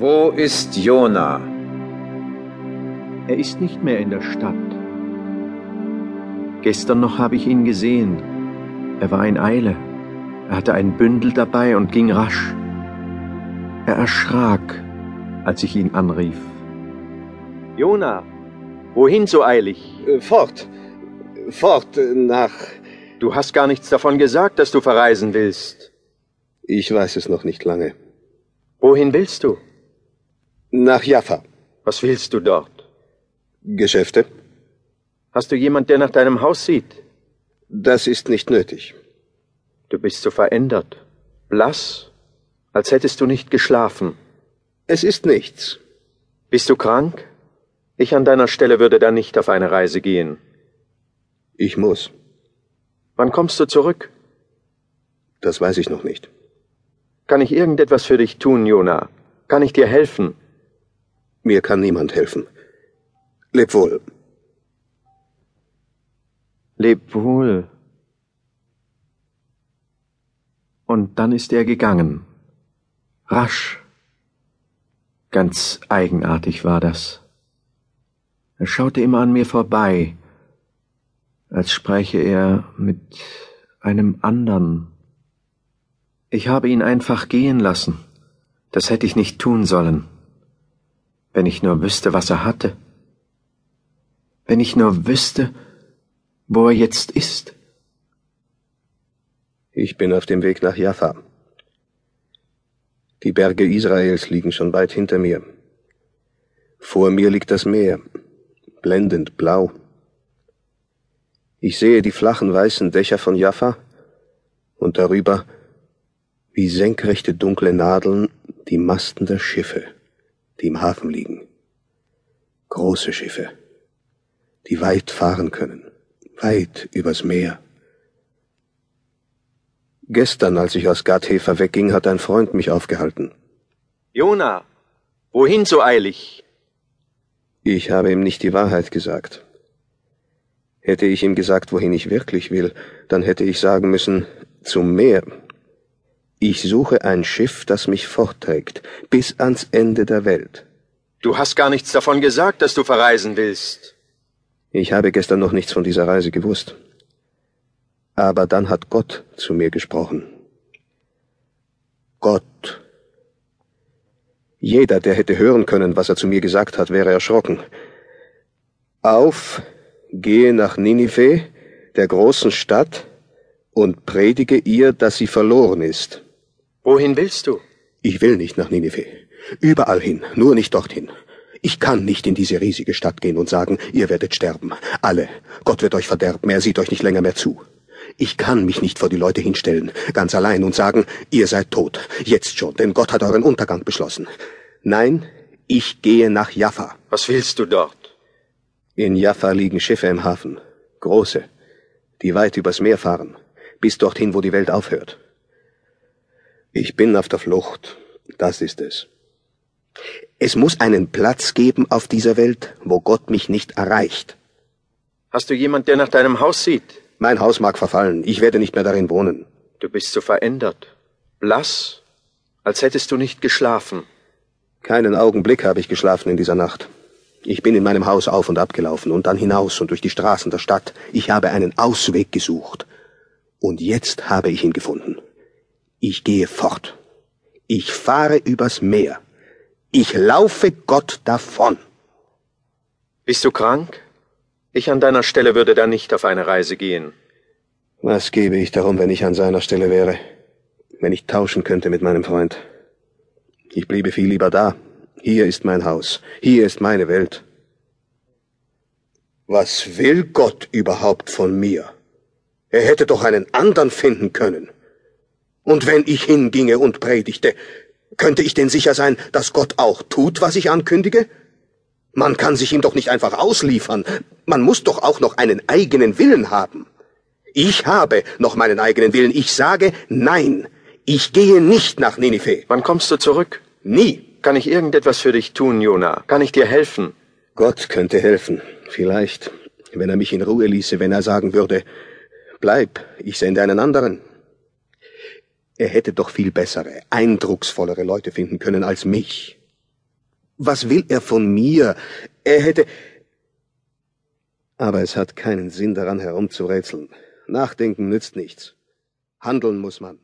Wo ist Jona? Er ist nicht mehr in der Stadt. Gestern noch habe ich ihn gesehen. Er war in Eile. Er hatte ein Bündel dabei und ging rasch. Er erschrak, als ich ihn anrief. Jona, wohin so eilig? Äh, fort. Fort äh, nach. Du hast gar nichts davon gesagt, dass du verreisen willst. Ich weiß es noch nicht lange. Wohin willst du? Nach Jaffa. Was willst du dort? Geschäfte. Hast du jemand, der nach deinem Haus sieht? Das ist nicht nötig. Du bist so verändert, blass, als hättest du nicht geschlafen. Es ist nichts. Bist du krank? Ich an deiner Stelle würde da nicht auf eine Reise gehen. Ich muss. Wann kommst du zurück? Das weiß ich noch nicht. Kann ich irgendetwas für dich tun, Jona? Kann ich dir helfen? Mir kann niemand helfen. Leb wohl. Leb wohl. Und dann ist er gegangen. Rasch. Ganz eigenartig war das. Er schaute immer an mir vorbei, als spräche er mit einem andern. Ich habe ihn einfach gehen lassen. Das hätte ich nicht tun sollen. Wenn ich nur wüsste, was er hatte. Wenn ich nur wüsste, wo er jetzt ist. Ich bin auf dem Weg nach Jaffa. Die Berge Israels liegen schon weit hinter mir. Vor mir liegt das Meer, blendend blau. Ich sehe die flachen weißen Dächer von Jaffa und darüber wie senkrechte dunkle Nadeln die Masten der Schiffe, die im Hafen liegen. Große Schiffe, die weit fahren können, weit übers Meer. Gestern, als ich aus Gathefer wegging, hat ein Freund mich aufgehalten. Jona, wohin so eilig? Ich habe ihm nicht die Wahrheit gesagt. Hätte ich ihm gesagt, wohin ich wirklich will, dann hätte ich sagen müssen, zum Meer. Ich suche ein Schiff, das mich fortträgt, bis ans Ende der Welt. Du hast gar nichts davon gesagt, dass du verreisen willst. Ich habe gestern noch nichts von dieser Reise gewusst. Aber dann hat Gott zu mir gesprochen. Gott. Jeder, der hätte hören können, was er zu mir gesagt hat, wäre erschrocken. Auf, gehe nach Ninive, der großen Stadt, und predige ihr, dass sie verloren ist. Wohin willst du? Ich will nicht nach Ninive. Überall hin, nur nicht dorthin. Ich kann nicht in diese riesige Stadt gehen und sagen, ihr werdet sterben. Alle. Gott wird euch verderben, er sieht euch nicht länger mehr zu. Ich kann mich nicht vor die Leute hinstellen, ganz allein und sagen, ihr seid tot, jetzt schon, denn Gott hat euren Untergang beschlossen. Nein, ich gehe nach Jaffa. Was willst du dort? In Jaffa liegen Schiffe im Hafen, große, die weit übers Meer fahren, bis dorthin, wo die Welt aufhört. Ich bin auf der Flucht, das ist es. Es muss einen Platz geben auf dieser Welt, wo Gott mich nicht erreicht. Hast du jemand, der nach deinem Haus sieht? Mein Haus mag verfallen, ich werde nicht mehr darin wohnen. Du bist so verändert, blass, als hättest du nicht geschlafen. Keinen Augenblick habe ich geschlafen in dieser Nacht. Ich bin in meinem Haus auf und ab gelaufen und dann hinaus und durch die Straßen der Stadt. Ich habe einen Ausweg gesucht. Und jetzt habe ich ihn gefunden. Ich gehe fort. Ich fahre übers Meer. Ich laufe Gott davon. Bist du krank? Ich an deiner Stelle würde da nicht auf eine Reise gehen. Was gebe ich darum, wenn ich an seiner Stelle wäre? Wenn ich tauschen könnte mit meinem Freund. Ich bliebe viel lieber da. Hier ist mein Haus. Hier ist meine Welt. Was will Gott überhaupt von mir? Er hätte doch einen anderen finden können. Und wenn ich hinginge und predigte, könnte ich denn sicher sein, dass Gott auch tut, was ich ankündige? Man kann sich ihm doch nicht einfach ausliefern. Man muss doch auch noch einen eigenen Willen haben. Ich habe noch meinen eigenen Willen. Ich sage nein. Ich gehe nicht nach Ninive. Wann kommst du zurück? Nie. Kann ich irgendetwas für dich tun, Jona? Kann ich dir helfen? Gott könnte helfen. Vielleicht. Wenn er mich in Ruhe ließe, wenn er sagen würde, bleib, ich sende einen anderen. Er hätte doch viel bessere, eindrucksvollere Leute finden können als mich. Was will er von mir? Er hätte. Aber es hat keinen Sinn daran herumzurätseln. Nachdenken nützt nichts. Handeln muss man.